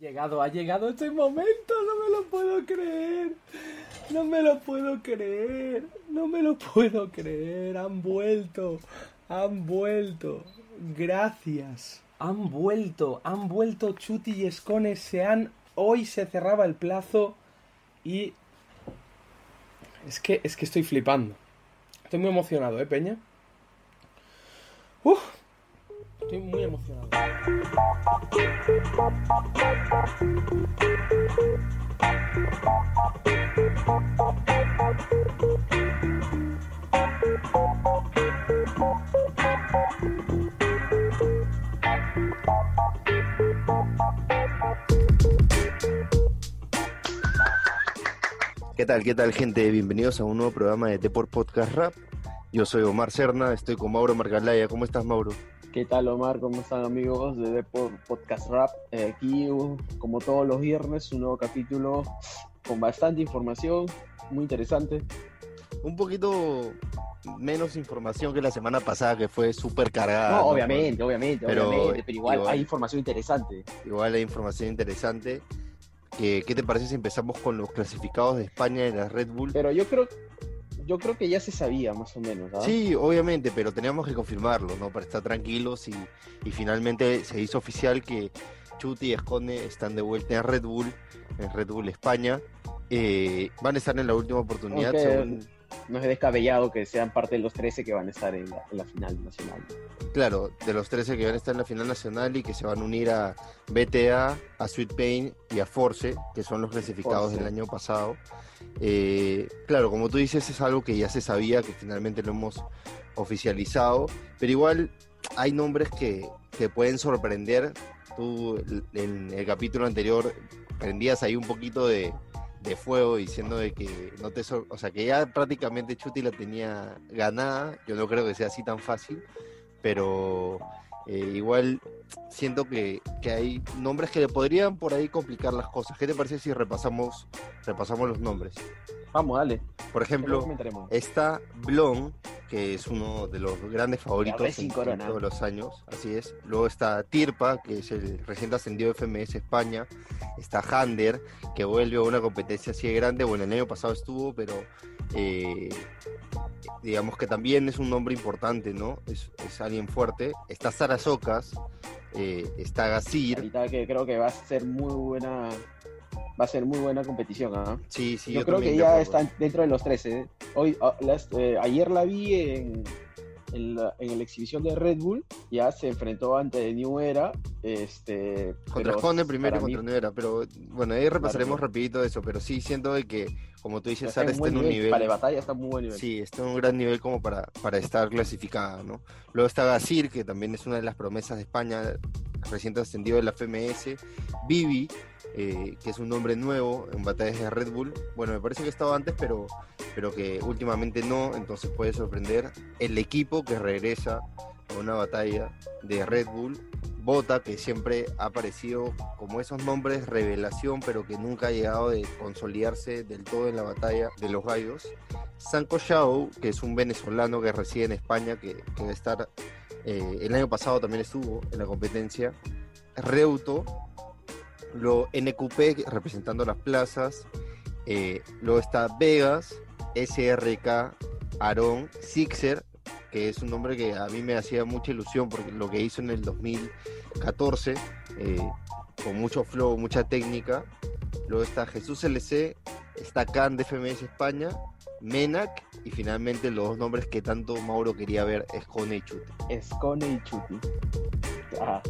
Llegado, ha llegado este momento, no me lo puedo creer. No me lo puedo creer. No me lo puedo creer. Han vuelto. Han vuelto. Gracias. Han vuelto. Han vuelto Chuti y Escones. Se han. Hoy se cerraba el plazo. Y. Es que, es que estoy flipando. Estoy muy emocionado, ¿eh, Peña? Uf. Estoy muy emocionado. ¿Qué tal, qué tal, gente? Bienvenidos a un nuevo programa de Deport Podcast Rap. Yo soy Omar Serna, estoy con Mauro Margalaya. ¿Cómo estás, Mauro? ¿Qué tal Omar? ¿Cómo están amigos de Deport Podcast Rap? Eh, aquí, como todos los viernes, un nuevo capítulo con bastante información, muy interesante. Un poquito menos información que la semana pasada, que fue súper cargada. No, ¿no? obviamente, obviamente, Pero obviamente, pero igual, igual- hay información interesante. Igual hay información interesante. ¿Qué, qué te parece si empezamos con los clasificados de España de la Red Bull? Pero yo creo, yo creo que ya se sabía más o menos, ¿ah? Sí, obviamente, pero teníamos que confirmarlo, ¿no? Para estar tranquilos y, y finalmente se hizo oficial que Chuti y Escone están de vuelta en Red Bull, en Red Bull España. Eh, van a estar en la última oportunidad, según- No es descabellado que sean parte de los 13 que van a estar en la, en la final nacional. claro, de los 13 que van a estar en la final nacional y que se van a unir a BTA, a Sweet Pain y a Force, que son los clasificados Force. del año pasado. Eh, claro, como tú dices, es algo que ya se sabía, que finalmente lo hemos oficializado, pero igual hay nombres que te pueden sorprender. Tú en el capítulo anterior prendías ahí un poquito de, de fuego diciendo de que no te o sea que ya prácticamente Chuti la tenía ganada. Yo no creo que sea así tan fácil, pero eh, igual siento que, que hay nombres que le podrían por ahí complicar las cosas. ¿Qué te parece si repasamos repasamos los nombres? Vamos, dale. Por ejemplo. Está Blon, que es uno de los grandes favoritos en, todos los años, así es. Luego está Tirpa, que es el recién ascendido FMS España. Está Hander, que vuelve a una competencia así de grande. Bueno, el año pasado estuvo, pero eh, digamos que también es un nombre importante, ¿no? Es, es alguien fuerte. Está Sara Socas, eh, está. Ahorita que creo que va a ser muy buena, va a ser muy buena competición, ¿ah? Sí, sí, yo, creo también que ya están dentro de los 13. ¿eh? Hoy, ah, las- eh, ayer la vi en, en, la, en la exhibición de Red Bull, ya se enfrentó ante New Era. Este, Contra Honda primero y para mí contra Nuera, pero bueno, ahí repasaremos rapidito eso, pero sí siento de que, como tú dices, Sara está en un nivel, nivel, Para la batalla está muy buen nivel. sí, está en un gran nivel como para, para estar clasificada, ¿no? Luego está Gazir, que también es una de las promesas de España, recién ascendido de la FMS, Vivi, eh, que es un nombre nuevo en batallas de Red Bull, bueno, me parece que estaba antes, pero, pero que últimamente no, entonces puede sorprender el equipo que regresa a una batalla de Red Bull, Bota, que siempre ha aparecido como esos nombres revelación, pero que nunca ha llegado de consolidarse del todo en la batalla de los gallos. Sanko Shao, que es un venezolano que reside en España, que, que a estar, eh, el año pasado también estuvo en la competencia. Reuto, luego NQP representando las plazas, eh, luego está Vegas, SRK, Aarón, Sixer, que es un nombre que a mí me hacía mucha ilusión porque lo que hizo en el 2014, eh, con mucho flow, mucha técnica. Luego está Jesús LC, está Khan de FMS España, Menac y finalmente los dos nombres que tanto Mauro quería ver, Escone y Chute. Escone y Chuti. Ah,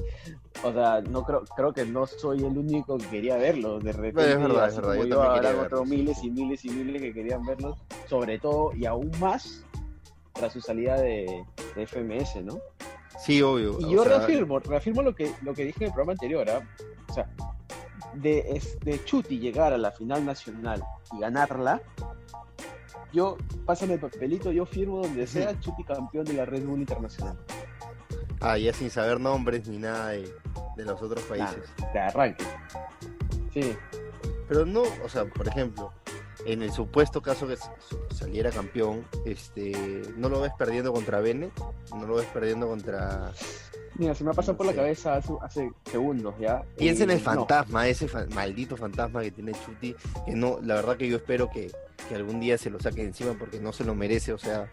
o sea, no creo, creo que no soy el único que quería verlos. De repente, es verdad, es verdad, yo habrá otros miles y miles y miles que querían verlos, sobre todo y aún más tras su salida de, de FMS, ¿no? Sí, obvio. Y yo sea, reafirmo, reafirmo lo que, lo que dije en el programa anterior, ¿ah? O sea, de, de Chuti llegar a la final nacional y ganarla, yo, pásame el papelito, yo firmo donde sea Chuti campeón de la Red Bull Internacional. Ah, ya sin saber nombres ni nada de, de los otros países. de arranque. Sí, Pero no, o sea, por ejemplo, en el supuesto caso que saliera campeón, este, ¿no lo ves perdiendo contra Bennett? ¿No lo ves perdiendo contra Mira, se me ha pasado por la cabeza hace, hace segundos ya. Piensa en Eh, el no. fantasma, ese fa- maldito fantasma que tiene Chuti, que no, la verdad que yo espero que, que algún día se lo saque encima porque no se lo merece, o sea,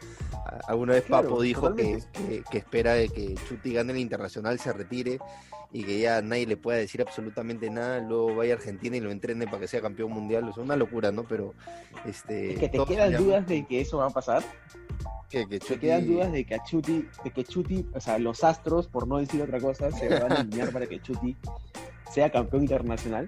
alguna vez Claro, Papo dijo que, que- que espera de que Chuti gane el internacional, se retire y que ya nadie le pueda decir absolutamente nada, luego vaya a Argentina y lo entrene para que sea campeón mundial, es una locura, ¿no? Pero, este... Es que te quedan ya- dudas de que eso va a pasar. que, que Te quedan dudas de que a Chuti, de que Chuti, o sea, los astros, por no decir otra cosa, se van a alinear para que Chuti sea campeón internacional.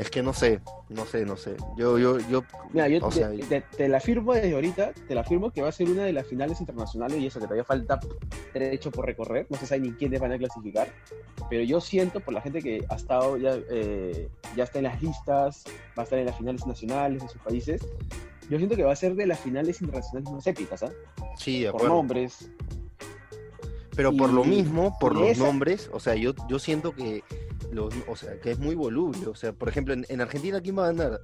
Es que no sé, no sé, no sé. Yo, yo, yo... Mira, yo O te, sea, te- te la firmo desde ahorita, te la firmo que va a ser una de las finales internacionales y eso que todavía falta trecho por recorrer, no se sabe ni quiénes van a clasificar, pero yo siento por la gente que ha estado ya, eh, ya está en las listas, va a estar en las finales nacionales de sus países, yo siento que va a ser de las finales internacionales más épicas, ¿ah? Sí, de Por acuerdo. nombres, Pero por lo mismo, por los esa- nombres, o sea, yo, yo siento que los, o sea, que es muy voluble. O sea, por ejemplo, en, en Argentina, ¿quién va a ganar?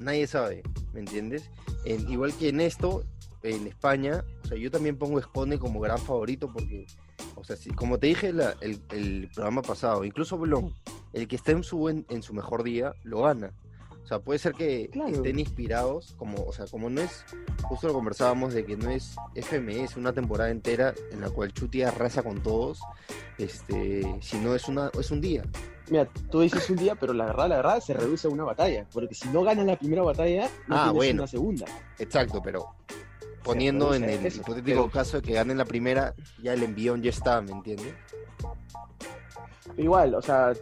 Nadie sabe, ¿me entiendes? En- igual que en esto, en España, o sea, yo también pongo Escone como gran favorito porque, o sea, si- como te dije la- el, el programa pasado, incluso Blon, el que está en su, buen- en su mejor día, lo gana. O sea, puede ser que Claro. estén inspirados, como, o sea, como no es, justo lo conversábamos de que no es FMS una temporada entera en la cual Chuti arrasa con todos, este, sino es una, es un día. mira, tú dices un día, pero la verdad, la verdad, se reduce a una batalla, porque si no ganas la primera batalla, no Ah, tienes bueno. una segunda. Exacto, pero poniendo en el eso, hipotético pero- caso de que ganen la primera, ya el envión ya está, ¿me entiendes? Igual, o sea,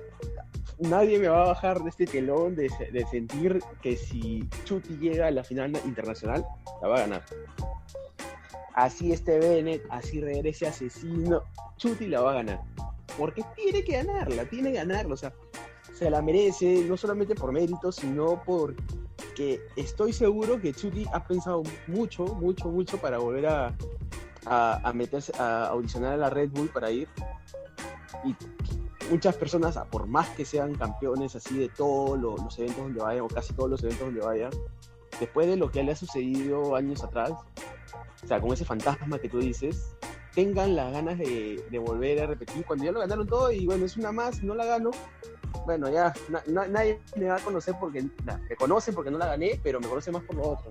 nadie me va a bajar de este telón de, de sentir que si Chuti llega a la final internacional, la va a ganar. Así esté Bennett, así regrese asesino, Chuti la va a ganar. Porque tiene que ganarla, tiene que ganarla, o sea, se la merece, no solamente por mérito, sino porque estoy seguro que Chuti ha pensado mucho, mucho, mucho para volver a, a, a a audicionar a la Red Bull para ir. Y muchas personas, por más que sean campeones así de todos lo- los eventos donde vayan, o casi todos los eventos donde vayan, después de lo que le ha sucedido años atrás, o sea, con ese fantasma que tú dices, tengan las ganas de, volver a repetir. Cuando ya lo ganaron todo y bueno, es una más, no la gano, bueno, ya na- na- nadie me va a conocer porque, na- me conoce porque no la gané, pero me conoce más por lo otro.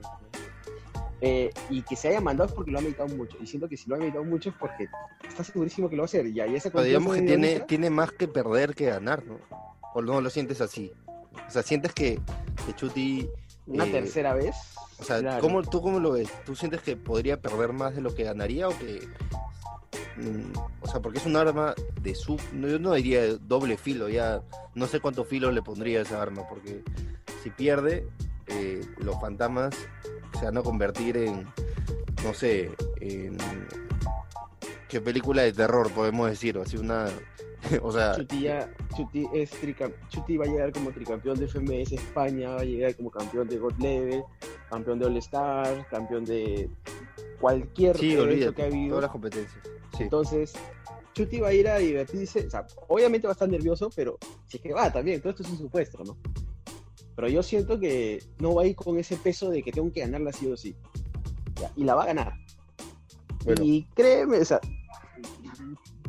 Eh, y que se haya mandado es porque lo ha meditado mucho. Y siento que si lo ha meditado mucho es porque está segurísimo que lo va a hacer. Y esa Pero digamos que tiene, tiene más que perder que ganar, ¿no? O no lo sientes así. O sea, sientes que, que Chuti, una eh, tercera vez. o sea, claro. ¿cómo, ¿tú cómo lo ves? ¿Tú sientes que podría perder más de lo que ganaría o que... mm, o sea, porque es un arma de no, yo no diría doble filo, ya no sé cuánto filo le pondría a esa arma, porque si pierde, eh, los fantasmas se van a convertir en, no sé, en... ¿Qué película de terror podemos decir? O así una... o sea, Chuti, ya- Chuti es tricam- Chuti va a llegar como tricampeón de FMS España, va a llegar como campeón de God Level, campeón de All Star, campeón de cualquier sí, evento olvídate, que ha habido. todas las competencias. Sí. Entonces, Chuti va a ir a divertirse, o sea, obviamente va a estar nervioso, pero si es que va también, todo esto es un supuesto, ¿no? Pero yo siento que no va a ir con ese peso de que tengo que ganarla sí o sí. Ya, y la va a ganar. Bueno. Y créeme, o sea,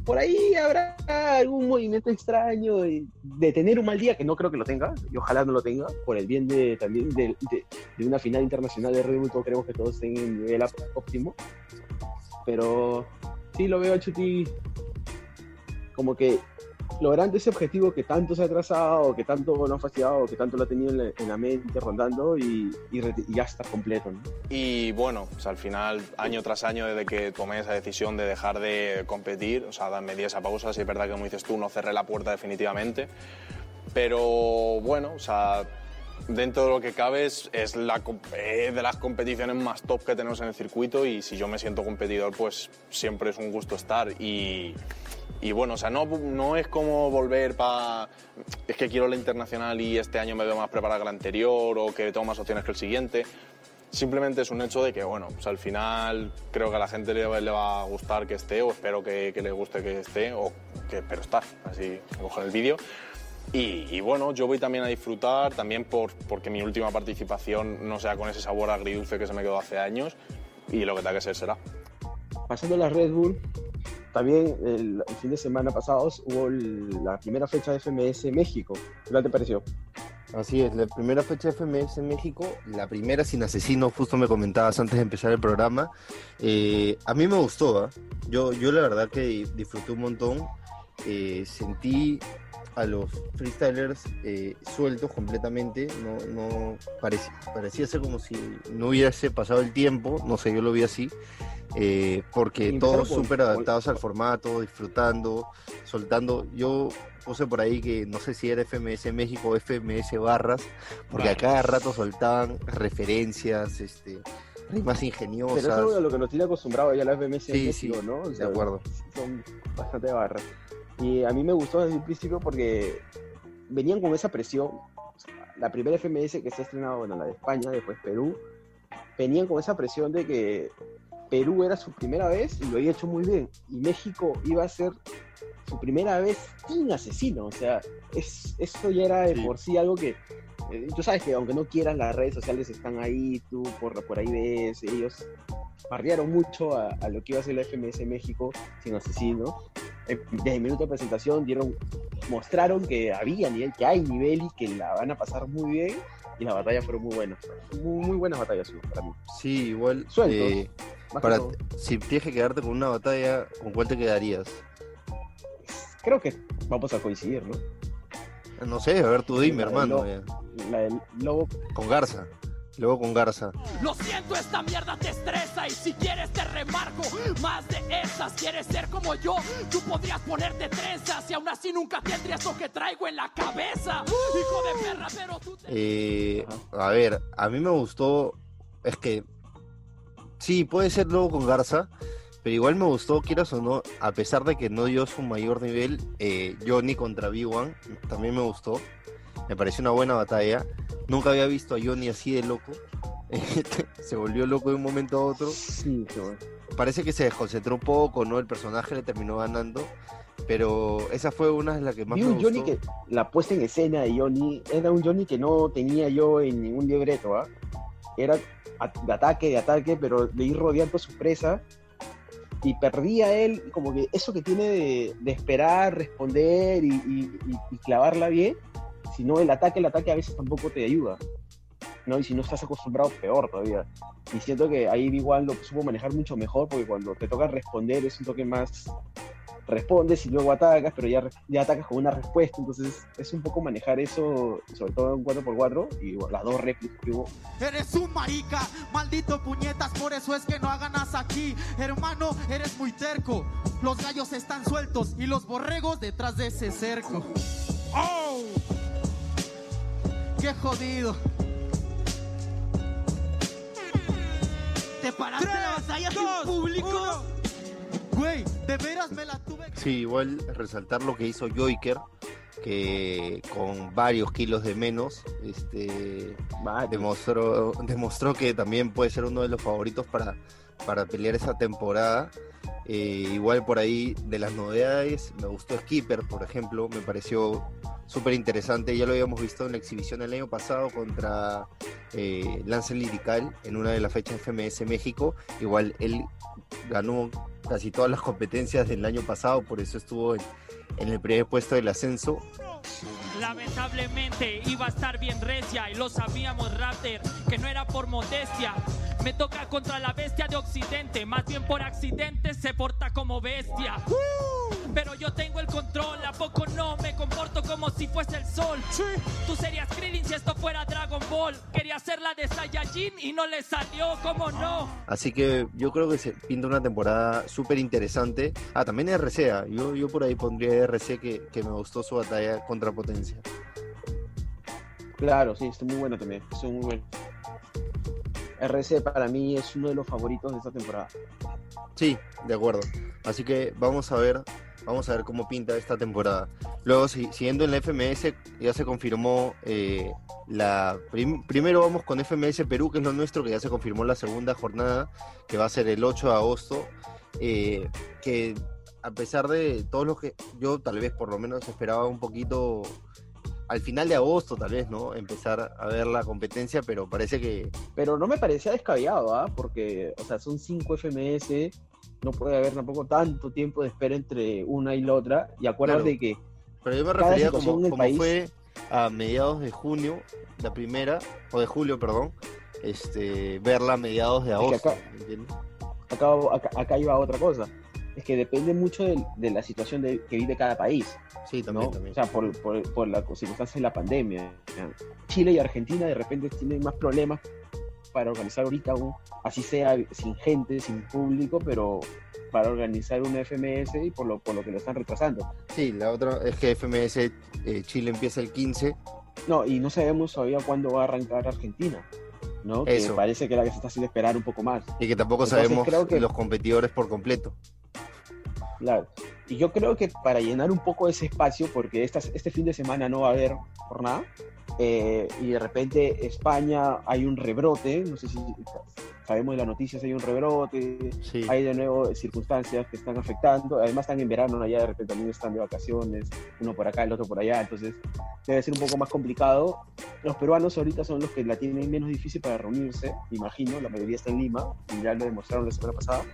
por ahí habrá algún movimiento extraño de, tener un mal día, que no creo que lo tenga, y ojalá no lo tenga, por el bien de también de, de- de una final internacional de Red Bull, todos queremos que todos estén en nivel óptimo. Pero sí lo veo a Chuti como que logrando ese objetivo que tanto se ha trazado, que tanto lo ha fastidiado, que tanto lo ha tenido en la, en la mente rondando y, y y ya está completo. ¿no? Y bueno, al final, año tras año, desde que tomé esa decisión de dejar de competir, o sea, me di esa pausa, si es verdad que como dices tú, no cerré la puerta definitivamente, pero bueno, o sea, dentro de lo que cabe es, es la, eh, de las competiciones más top que tenemos en el circuito y si yo me siento competidor, pues siempre es un gusto estar y... Y bueno, o sea, no, no es como volver para... Es que quiero la internacional y este año me veo más preparado que el anterior o que tengo más opciones que el siguiente. Simplemente es un hecho de que, bueno, pues al final creo que a la gente le, le va a gustar que esté o espero que, que le guste que esté o que espero estar, así cojo el vídeo. Y, y bueno, yo voy también a disfrutar, también por, porque mi última participación no sea con ese sabor agridulce que se me quedó hace años y lo que tenga que ser será. Pasando a la Red Bull, también el, el fin de semana pasado hubo el- la primera fecha de FMS México. ¿Qué te pareció? Así es, la primera fecha de FMS en México, la primera sin asesino, justo me comentabas antes de empezar el programa. Eh, a mí me gustó, ¿ah? yo, yo la verdad que disfruté un montón. Eh, sentí a los freestylers eh, sueltos completamente, no, no parecía, parecía ser como si no hubiese pasado el tiempo, no sé, yo lo vi así. eh, porque todos súper adaptados al formato, disfrutando, soltando. Yo puse por ahí que no sé si era FMS México o FMS Barras, porque a cada rato soltaban referencias, este, rimas Pero ingeniosas. eso es lo que nos tiene acostumbrado ya la FMS Sí, México, sí, ¿no? O de acuerdo. Son bastante barras. Y a mí me gustó desde el principio porque venían con esa presión. O sea, La primera FMS que se ha estrenado, bueno, la de España, después Perú, venían con esa presión de que Perú era su primera vez y lo había hecho muy bien. Y México iba a ser su primera vez sin asesino. O sea, es, eso ya era de Sí. por sí algo que. eh, tú sabes que aunque no quieras, las redes sociales están ahí, tú por, por ahí ves, ellos barriaron mucho a, a lo que iba a ser la FMS México sin asesino. Eh, Desde el minuto de presentación dieron, mostraron que había nivel, que hay nivel y que la van a pasar muy bien. Y las batallas fueron muy buenas. Muy, muy buenas batallas para mí. Sí, igual. Sueltos. eh, para, si tienes que quedarte con una batalla, ¿con cuál te quedarías? Creo que vamos a coincidir, ¿no? No sé, a ver, tú dime, La del hermano. Lobo. La del Lobo Con Garza. Luego con Garza. Lo siento, esta mierda te estresa y si quieres te remarco más de esas. ¿Quieres ser como yo? Tú podrías ponerte trenzas y aún así nunca tendrías lo que traigo en la cabeza. Hijo de perra, pero tú te... Eh, a ver, a mí me gustó. Es que. Sí, puede ser luego con Garza. Pero igual me gustó, quieras o no, a pesar de que no dio su mayor nivel, eh, Johnny contra B1 también me gustó. Me pareció una buena batalla. Nunca había visto a Johnny así de loco. Se volvió loco de un momento a otro. Sí, bueno. Parece que se desconcentró un poco, ¿no? El personaje le terminó ganando. Pero esa fue una de las que más me un Johnny gustó. que la puesta en escena de Johnny era un Johnny que no tenía yo en ningún libreto, ¿ah? Era de ataque, de ataque, pero de ir rodeando a su presa y perdía él como que eso que tiene de, de esperar, responder y, y- y- y clavarla bien, si no el ataque, el ataque a veces tampoco te ayuda. ¿no? Y si no estás acostumbrado, peor todavía. Y siento que ahí igual lo supo manejar mucho mejor, porque cuando te toca responder es un toque más respondes y luego atacas, pero ya, ya atacas con una respuesta, entonces es un poco manejar eso, sobre todo en 4x4, y bueno, las dos réplicas que hubo. Eres un marica, maldito puñetas, por eso es que no ganas aquí. Hermano, eres muy terco. Los gallos están sueltos y los borregos detrás de ese cerco. ¡Oh! ¡Qué jodido! ¿Te paraste la batalla sin público? Güey, de veras me la tuve que... Sí, igual resaltar lo que hizo Joiker, que con varios kilos de menos, este Vale. demostró, demostró que también puede ser uno de los favoritos para, para pelear esa temporada. Eh, igual por ahí de las novedades, me gustó Skipper, por ejemplo, me pareció súper interesante. Ya lo habíamos visto en la exhibición el año pasado contra eh, Lance Lirical en una de las fechas FMS México. Igual él ganó casi todas las competencias del año pasado, por eso estuvo en, en el primer puesto del ascenso. Lamentablemente iba a estar bien recia y lo sabíamos Raptor, que no era por modestia. Me toca contra la bestia de Occidente, más bien por accidente se porta como bestia. Pero yo tengo el control, ¿a poco no? Me comporto como si fuese el sol. Tú serías Krillin si esto fuera Dragon Ball. Quería hacer la de Saiyajin y no le salió, ¿cómo no? Así que yo creo que se pinta una temporada súper interesante. Ah, también RCA. Yo, yo por ahí pondría RC que, que me gustó su batalla contra Potencia. Claro, sí, está muy bueno también, está muy bueno. RC para mí es uno de los favoritos de esta temporada. Sí, de acuerdo. Así que vamos a ver, vamos a ver cómo pinta esta temporada. Luego, si- siguiendo en la FMS, ya se confirmó eh, la prim- primero vamos con FMS Perú, que es lo nuestro, que ya se confirmó la segunda jornada, que va a ser el 8 de agosto. eh, que a pesar de todos los que yo tal vez por lo menos esperaba un poquito al final de agosto, tal vez, ¿no? Empezar a ver la competencia, pero parece que Pero no me parecía descabellado, ¿ah? Porque, o sea, son 5 FMS no puede haber tampoco tanto tiempo de espera entre una y la otra. Y acuérdate Claro. que Pero yo me refería como, como país- fue a mediados de junio, la primera, o de julio, perdón, este, verla a mediados de agosto. acá- acá, acá, acá iba otra cosa. Es que depende mucho de, de la situación de, que vive cada país. Sí, también, ¿no? también. O sea, por, por, por las circunstancias de la pandemia. Chile y Argentina de repente tienen más problemas para organizar ahorita, un, así sea sin gente, sin público, pero para organizar una FMS y por lo, por lo que lo están retrasando. Sí, la otra es que FMS eh, Chile empieza el 15. No, y no sabemos todavía cuándo va a arrancar Argentina, ¿no? Que Eso. parece que la que se está haciendo esperar un poco más. Y que tampoco Entonces, sabemos creo que- los competidores por completo. Claro. Y yo creo que para llenar un poco ese espacio, porque estas, este fin de semana no va a haber jornada, eh, y de repente España hay un rebrote, no sé si sabemos de las noticias, hay un rebrote, Sí. hay de nuevo circunstancias que están afectando, además están en verano allá, de repente también están de vacaciones, uno por acá, el otro por allá, entonces debe ser un poco más complicado. Los peruanos ahorita son los que la tienen menos difícil para reunirse, imagino, la mayoría está en Lima, y ya lo demostraron la semana pasada.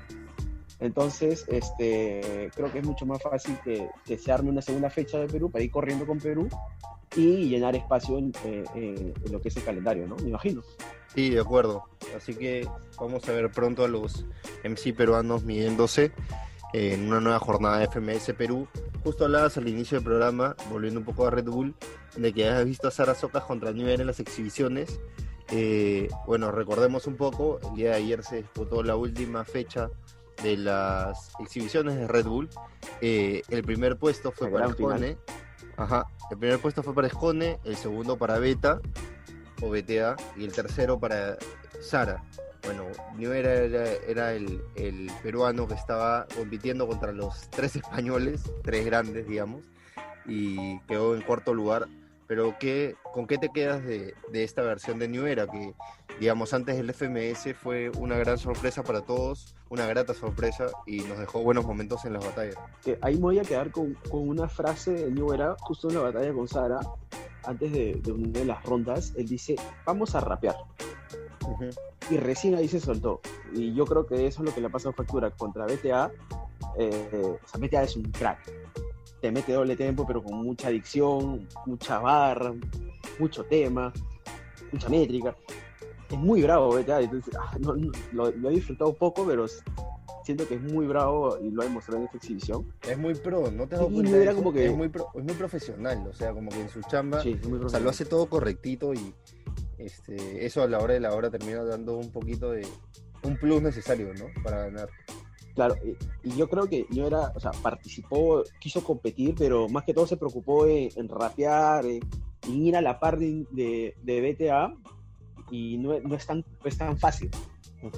Entonces, este, creo que es mucho más fácil que, que se arme una segunda fecha de Perú para ir corriendo con Perú y llenar espacio en, eh, eh, en lo que es el calendario, ¿no? Me imagino. Sí, de acuerdo. Así que vamos a ver pronto a los MC peruanos midiéndose en una nueva jornada de FMS Perú. Justo hablabas al inicio del programa, volviendo un poco a Red Bull, de que has visto a Sara Socas contra Era en las exhibiciones. Eh, bueno, recordemos un poco, el día de ayer se disputó la última fecha de las exhibiciones de Red Bull. Eh, el primer puesto fue para. Escone. Ajá. El primer puesto fue para Escone, el segundo para Beta o BTA y el tercero para Sara. Bueno, New era, era, era el, el peruano que estaba compitiendo contra los tres españoles, tres grandes, digamos, y quedó en cuarto lugar. Pero ¿qué, ¿con qué te quedas de, de esta versión de New Era? Que, digamos, antes del FMS fue una gran sorpresa para todos, una grata sorpresa y nos dejó buenos momentos en las batallas. Que ahí me voy a quedar con, con una frase de New Era, justo en la batalla con Sara, antes de, de una de las rondas, él dice, vamos a rapear. Y recién ahí se soltó. Y yo creo que eso es lo que le ha pasado a Factura contra BTA. Eh, o sea, BTA es un crack. Te mete doble tempo, pero con mucha adicción, mucha barra, mucho tema, mucha métrica. Es muy bravo BTA. Entonces, ah, no- no- lo, lo he disfrutado poco, pero siento que es muy bravo y lo ha demostrado en esta exhibición. Es muy pro, ¿no te has dado cuenta era como que- es, muy pro- es muy profesional, o sea, como que en su chamba, Sí, o sea, lo hace todo correctito y este, eso a la hora de la hora termina dando un poquito de un plus necesario, ¿no? Para ganar. Claro, y, y yo creo que yo era, o sea, participó, quiso competir, pero más que todo se preocupó en, en rapear, en, en ir a la par de, de, de BTA y no, no es, tan, no es tan fácil.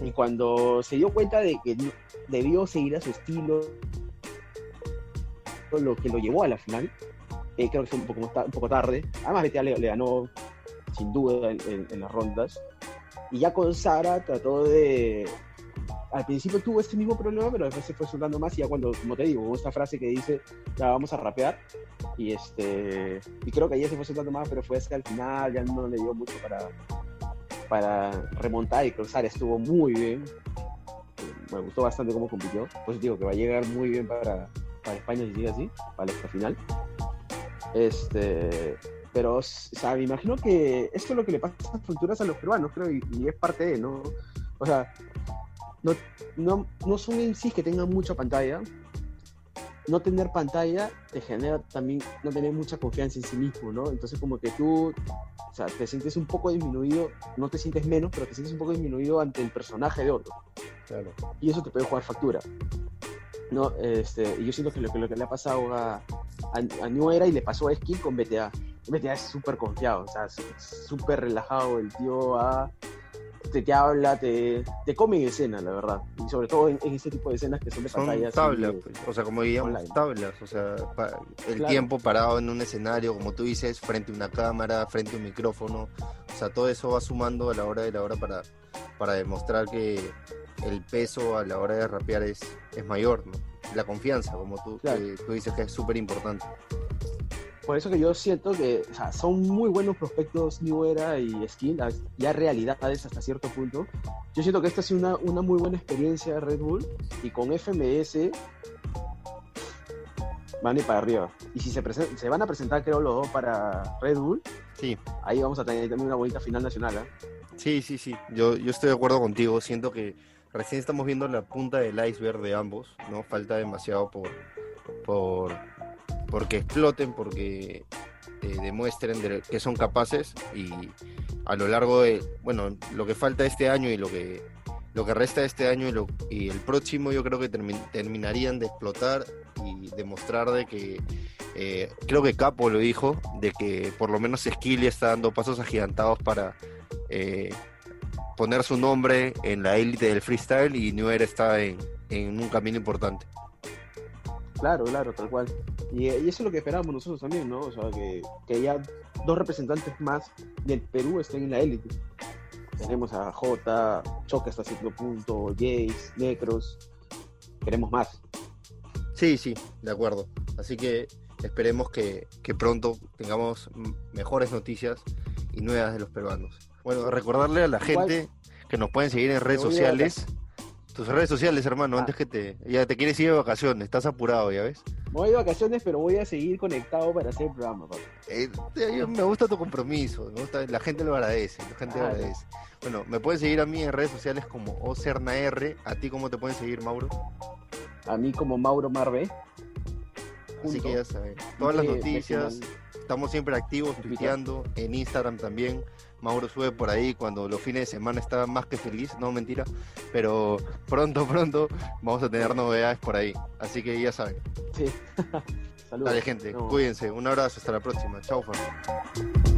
Y cuando se dio cuenta de que debió seguir a su estilo, lo que lo llevó a la final, eh, creo que fue un poco, un poco tarde. Además, BTA le, le ganó sin duda en, en- en las rondas. Y ya con Sara trató de. Al principio tuvo este mismo problema, pero después se fue soltando más. Y ya cuando, como te digo, esta frase que dice, ya vamos a rapear. Y este. Y creo que ayer se fue soltando más, pero fue hasta el final, ya no le dio mucho para, para remontar. Y Sara estuvo muy bien. Me gustó bastante cómo compitió. Pues digo que va a llegar muy bien para, para España si sigue así, para la final. Este, pero, o sea, me imagino que esto es lo que le pasa a las culturas a los peruanos, creo, y, y es parte de, ¿no? O sea, no, no, no son en sí que tengan mucha pantalla. No tener pantalla te genera también no tener mucha confianza en sí mismo, ¿no? Entonces, como que tú, o sea, te sientes un poco disminuido, no te sientes menos, pero te sientes un poco disminuido ante el personaje de otro Claro. y eso te puede jugar factura. No, este, y yo siento que lo, que lo que le ha pasado a, a, a New Era y le pasó a Skin con BTA. BTA es súper confiado, o sea, súper relajado. El tío va, te, te habla, te, te come en escena, la verdad. Y sobre todo en, en este tipo de escenas que son de Son así tablas, pues, o sea, como diríamos, online. tablas, o sea, pa- el Claro. tiempo parado en un escenario, como tú dices, frente a una cámara, frente a un micrófono, o sea, todo eso va sumando a la hora de la hora para, para demostrar que el peso a la hora de rapear es, es mayor, ¿no? La confianza, como tú, Claro. que tú dices que es súper importante. Por eso que yo siento que o sea, son muy buenos prospectos New Era y Skin, ya realidades hasta cierto punto. Yo siento que esta ha sido una, una muy buena experiencia Red Bull y con FMS van a ir para arriba. Y si se, se van a presentar, creo, los dos para Red Bull, Sí, ahí vamos a tener también una bonita final nacional. ¿ah? sí, sí, sí. Yo, yo estoy de acuerdo contigo. Siento que recién estamos viendo la punta del iceberg de ambos, ¿no? Falta demasiado por, por porque exploten, porque eh, demuestren de que son capaces y a lo largo de, bueno, lo que falta este año y lo que lo que resta este año y, lo- y el próximo yo creo que termi- terminarían de explotar y demostrar de que eh, creo que Capo lo dijo, de que por lo menos Skilly está dando pasos agigantados para eh, poner su nombre en la élite del freestyle y New Era está en un camino importante. Claro, claro, tal cual. Y, y eso es lo que esperábamos nosotros también, ¿no? O sea, que, que ya dos representantes más del Perú estén en la élite. Tenemos a J, Choque hasta cierto punto, Jace, Necros. Queremos más. Sí, sí, de acuerdo. Así que esperemos que, que pronto tengamos mejores noticias y nuevas de los peruanos. Bueno, recordarle a la Igual- gente que nos pueden seguir en redes sociales. Tus redes sociales, hermano, Ah. antes que te... Ya te quieres ir de vacaciones, estás apurado, ¿ya ves? Voy de vacaciones, pero voy a seguir conectado para hacer el programa, papi. Eh, me gusta tu compromiso, me gusta, la gente lo agradece, la gente lo Claro. agradece. Bueno, me pueden seguir a mí en redes sociales como OCERNAR, a ti cómo te pueden seguir, Mauro. A mí como Mauro Marve. Así que ya saben, todas las noticias, estamos siempre activos, tuiteando, en Instagram también. Mauro sube por ahí cuando los fines de semana está más que feliz, no mentira, pero pronto, pronto vamos a tener novedades por ahí. Así que ya saben, Sí. Saludos. dale gente, No. cuídense, un abrazo, hasta la próxima, chao. Fer.